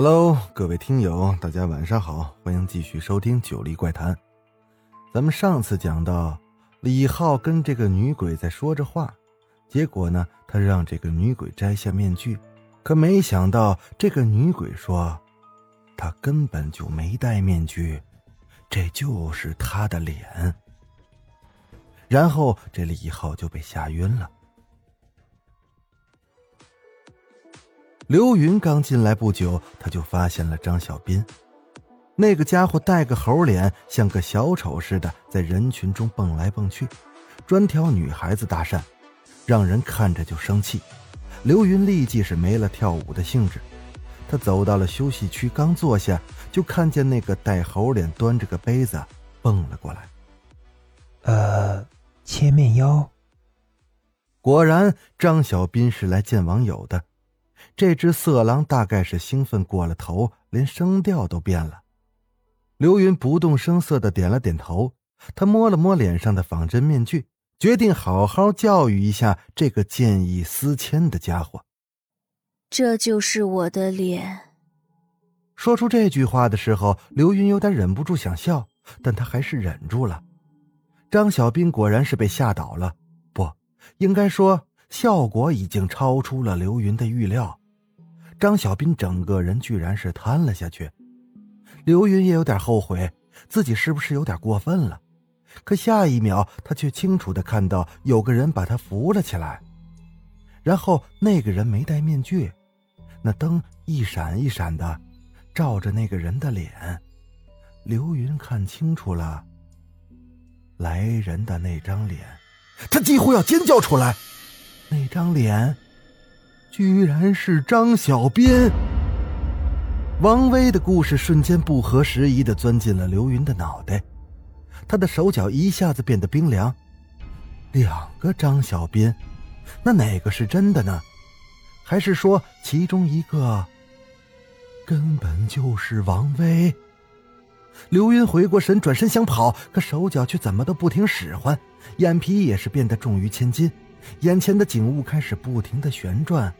Hello，各位听友，大家晚上好，欢迎继续收听《九黎怪谈》。咱们上次讲到，李浩跟这个女鬼在说着话，结果呢，他让这个女鬼摘下面具，可没想到这个女鬼说，她根本就没戴面具，这就是她的脸。然后这李浩就被吓晕了。刘云刚进来不久，他就发现了张小斌。那个家伙带个猴脸，像个小丑似的，在人群中蹦来蹦去，专挑女孩子搭讪，让人看着就生气。刘云立即是没了跳舞的兴致。他走到了休息区，刚坐下，就看见那个带猴脸、端着个杯子蹦了过来。呃，切面腰。果然，张小斌是来见网友的。这只色狼大概是兴奋过了头，连声调都变了。刘云不动声色的点了点头，他摸了摸脸上的仿真面具，决定好好教育一下这个见异思迁的家伙。这就是我的脸。说出这句话的时候，刘云有点忍不住想笑，但他还是忍住了。张小兵果然是被吓倒了，不应该说。效果已经超出了刘云的预料，张小斌整个人居然是瘫了下去。刘云也有点后悔，自己是不是有点过分了？可下一秒，他却清楚的看到有个人把他扶了起来，然后那个人没戴面具，那灯一闪一闪的，照着那个人的脸。刘云看清楚了，来人的那张脸，他几乎要尖叫出来。那张脸，居然是张小斌。王威的故事瞬间不合时宜的钻进了刘云的脑袋，他的手脚一下子变得冰凉。两个张小斌，那哪个是真的呢？还是说其中一个根本就是王威？刘云回过神，转身想跑，可手脚却怎么都不听使唤，眼皮也是变得重于千斤。眼前的景物开始不停的旋转。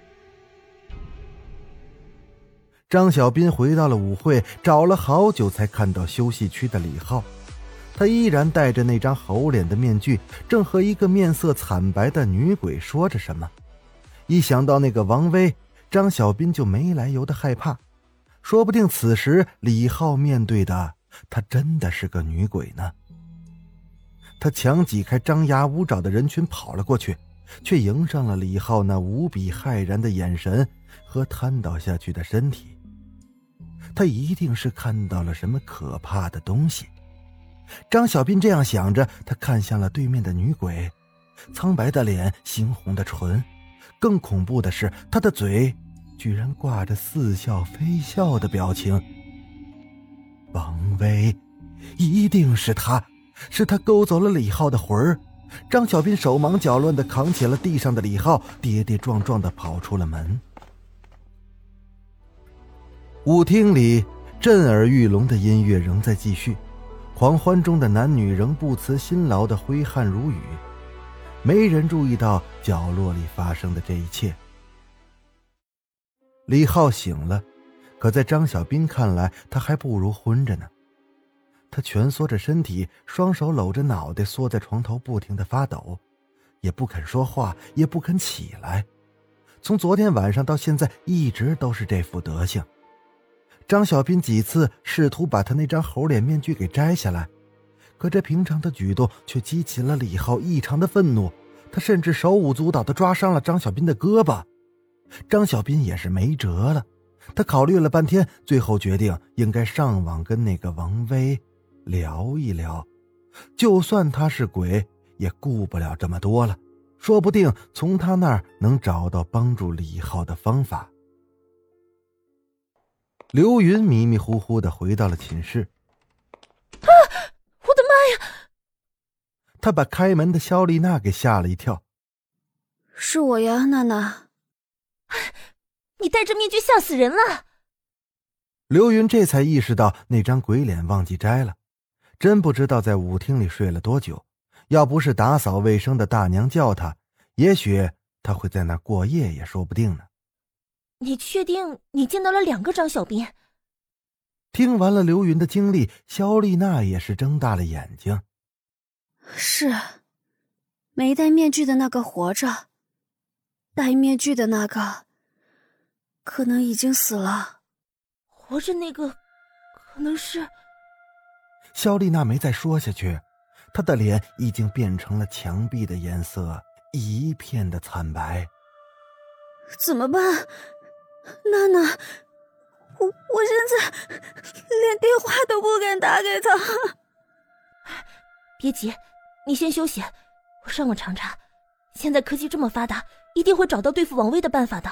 张小斌回到了舞会，找了好久才看到休息区的李浩，他依然戴着那张猴脸的面具，正和一个面色惨白的女鬼说着什么。一想到那个王威，张小斌就没来由的害怕，说不定此时李浩面对的他真的是个女鬼呢。他强挤开张牙舞爪的人群，跑了过去。却迎上了李浩那无比骇然的眼神和瘫倒下去的身体。他一定是看到了什么可怕的东西。张小斌这样想着，他看向了对面的女鬼，苍白的脸，猩红的唇，更恐怖的是，他的嘴居然挂着似笑非笑的表情。王威，一定是他，是他勾走了李浩的魂儿。张小斌手忙脚乱的扛起了地上的李浩，跌跌撞撞的跑出了门。舞厅里震耳欲聋的音乐仍在继续，狂欢中的男女仍不辞辛劳的挥汗如雨，没人注意到角落里发生的这一切。李浩醒了，可在张小斌看来，他还不如昏着呢。他蜷缩着身体，双手搂着脑袋，缩在床头，不停的发抖，也不肯说话，也不肯起来。从昨天晚上到现在，一直都是这副德行。张小斌几次试图把他那张猴脸面具给摘下来，可这平常的举动却激起了李浩异常的愤怒。他甚至手舞足蹈的抓伤了张小斌的胳膊。张小斌也是没辙了，他考虑了半天，最后决定应该上网跟那个王威。聊一聊，就算他是鬼，也顾不了这么多了。说不定从他那儿能找到帮助李浩的方法。刘云迷迷糊糊的回到了寝室。啊！我的妈呀他把开门的肖丽娜给吓了一跳。是我呀，娜娜。你戴着面具吓死人了。刘云这才意识到那张鬼脸忘记摘了，真不知道在舞厅里睡了多久。要不是打扫卫生的大娘叫他，也许他会在那过夜也说不定呢。你确定你见到了两个张小斌？听完了刘云的经历，肖丽娜也是睁大了眼睛。是，没戴面具的那个活着，戴面具的那个可能已经死了。活着那个可能是……肖丽娜没再说下去，她的脸已经变成了墙壁的颜色，一片的惨白。怎么办？娜娜，我我现在连电话都不敢打给他。别急，你先休息，我上网查查。现在科技这么发达，一定会找到对付王威的办法的。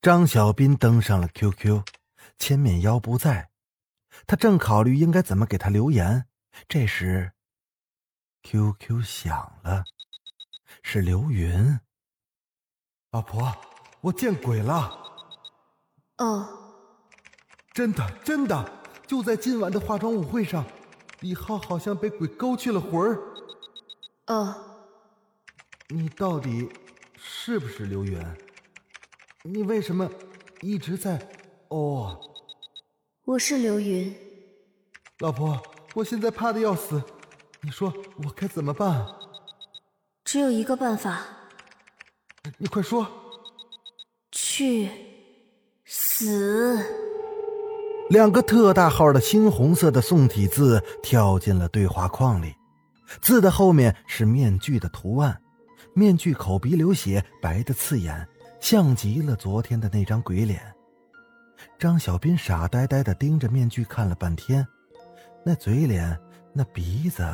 张小斌登上了 QQ，千面妖不在，他正考虑应该怎么给他留言。这时，QQ 响了，是刘云。老婆。我见鬼了！哦，真的真的，就在今晚的化妆舞会上，李浩好像被鬼勾去了魂儿。哦，你到底是不是刘云？你为什么一直在哦？我是刘云。老婆，我现在怕的要死，你说我该怎么办？只有一个办法。你快说。去死！两个特大号的猩红色的宋体字跳进了对话框里，字的后面是面具的图案，面具口鼻流血，白的刺眼，像极了昨天的那张鬼脸。张小斌傻呆呆的盯着面具看了半天，那嘴脸，那鼻子，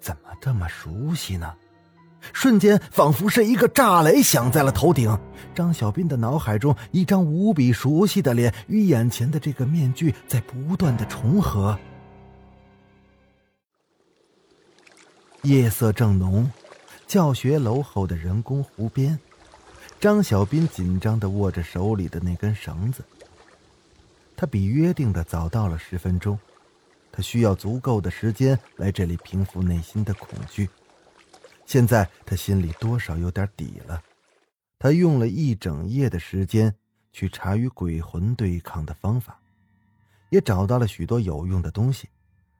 怎么这么熟悉呢？瞬间，仿佛是一个炸雷响在了头顶。张小斌的脑海中，一张无比熟悉的脸与眼前的这个面具在不断的重合。夜色正浓，教学楼后的人工湖边，张小斌紧张的握着手里的那根绳子。他比约定的早到了十分钟，他需要足够的时间来这里平复内心的恐惧。现在他心里多少有点底了，他用了一整夜的时间去查与鬼魂对抗的方法，也找到了许多有用的东西，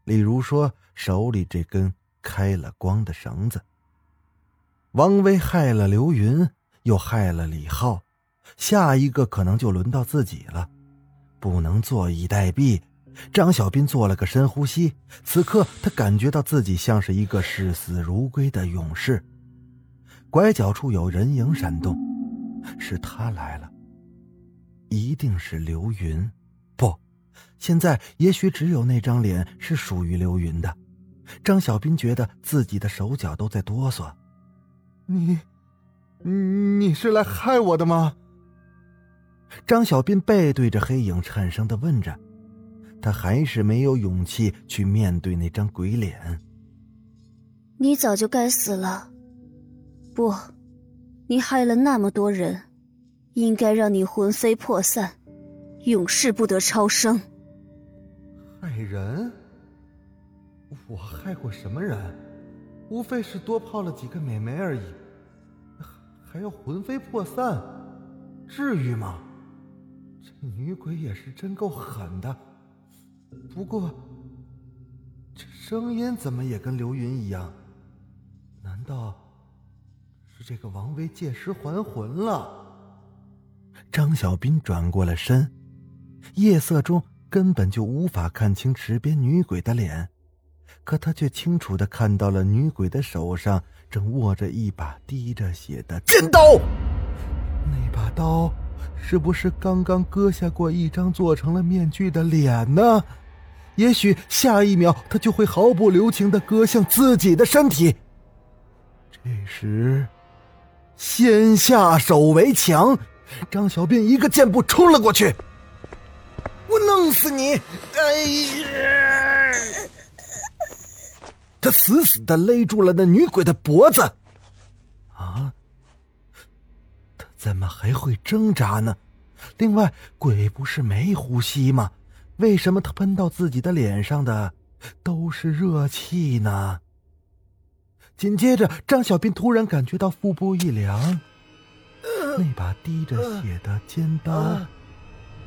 例如说手里这根开了光的绳子。王威害了刘云，又害了李浩，下一个可能就轮到自己了，不能坐以待毙。张小斌做了个深呼吸，此刻他感觉到自己像是一个视死如归的勇士。拐角处有人影闪动，是他来了，一定是刘云。不，现在也许只有那张脸是属于刘云的。张小斌觉得自己的手脚都在哆嗦。你，你是来害我的吗？张小斌背对着黑影，颤声的问着。他还是没有勇气去面对那张鬼脸。你早就该死了，不，你害了那么多人，应该让你魂飞魄散，永世不得超生。害人？我害过什么人？无非是多泡了几个美眉而已，还要魂飞魄散？至于吗？这女鬼也是真够狠的。不过，这声音怎么也跟刘云一样？难道是这个王威借尸还魂了？张小斌转过了身，夜色中根本就无法看清池边女鬼的脸，可他却清楚的看到了女鬼的手上正握着一把滴着血的尖刀。那把刀是不是刚刚割下过一张做成了面具的脸呢？也许下一秒，他就会毫不留情的割向自己的身体。这时，先下手为强，张小斌一个箭步冲了过去。我弄死你！哎呀！他死死的勒住了那女鬼的脖子。啊！他怎么还会挣扎呢？另外，鬼不是没呼吸吗？为什么他喷到自己的脸上的都是热气呢？紧接着，张小斌突然感觉到腹部一凉，那把滴着血的尖刀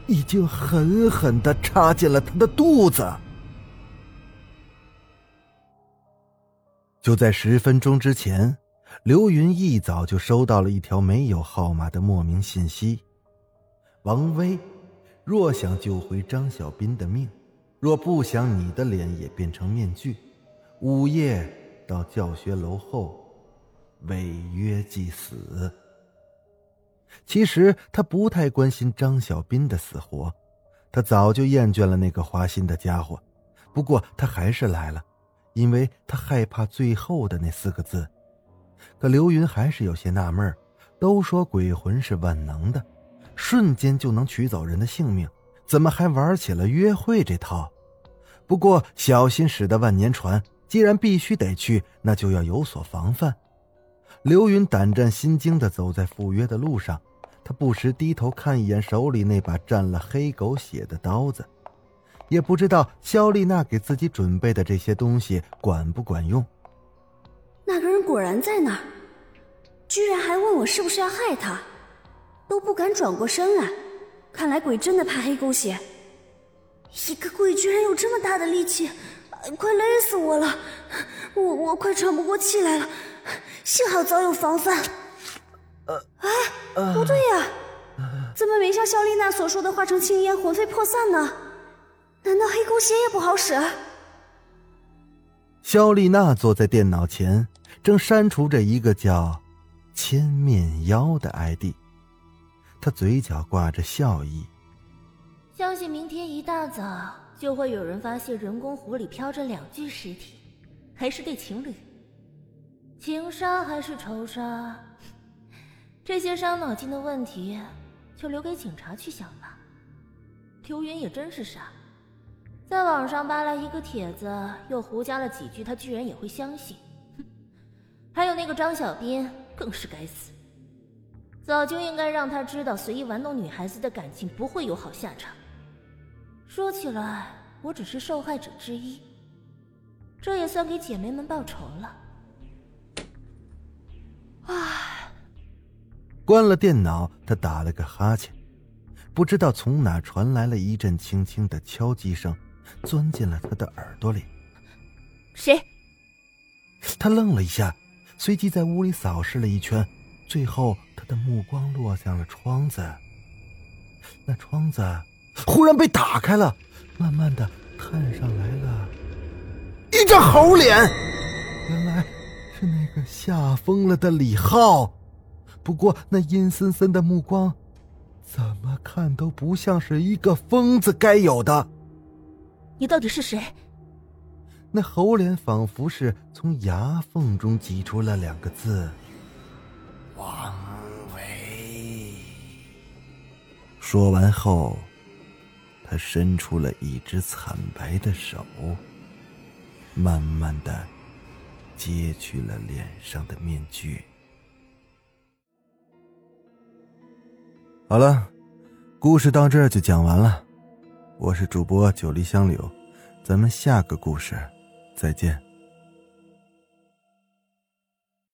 已经狠狠的插进了他的肚子。就在十分钟之前，刘云一早就收到了一条没有号码的莫名信息：王威，若想救回张小斌的命，若不想你的脸也变成面具，午夜到教学楼后违约即死。其实他不太关心张小斌的死活，他早就厌倦了那个花心的家伙，不过他还是来了。因为他害怕最后的那四个字，可刘云还是有些纳闷都说鬼魂是万能的，瞬间就能取走人的性命，怎么还玩起了约会这套？不过小心驶得万年船，既然必须得去，那就要有所防范。刘云胆战心惊地走在赴约的路上，他不时低头看一眼手里那把沾了黑狗血的刀子。也不知道肖丽娜给自己准备的这些东西管不管用。那个人果然在那儿，居然还问我是不是要害他，都不敢转过身来。看来鬼真的怕黑狗血。一个鬼居然有这么大的力气，快勒死我了！我我快喘不过气来了。幸好早有防范。呃，哎，不对呀，怎么没像肖丽娜所说的化成青烟魂飞魄散呢？难道黑狗血也不好使？肖丽娜坐在电脑前，正删除着一个叫“千面妖”的 ID，她嘴角挂着笑意。相信明天一大早就会有人发现人工湖里飘着两具尸体，还是对情侣。情杀还是仇杀？这些伤脑筋的问题，就留给警察去想吧。刘云也真是傻。在网上扒来一个帖子，又胡加了几句，他居然也会相信。哼！还有那个张小斌，更是该死。早就应该让他知道，随意玩弄女孩子的感情不会有好下场。说起来，我只是受害者之一，这也算给姐妹们报仇了。唉。关了电脑，他打了个哈欠，不知道从哪传来了一阵轻轻的敲击声。钻进了他的耳朵里。谁？他愣了一下，随即在屋里扫视了一圈，最后他的目光落向了窗子。那窗子忽然被打开了，慢慢的探上来了一张猴脸。原来是那个吓疯了的李浩，不过那阴森森的目光，怎么看都不像是一个疯子该有的。你到底是谁？那猴脸仿佛是从牙缝中挤出了两个字：“王维。”说完后，他伸出了一只惨白的手，慢慢的揭去了脸上的面具。好了，故事到这儿就讲完了。我是主播九黎香柳，咱们下个故事再见。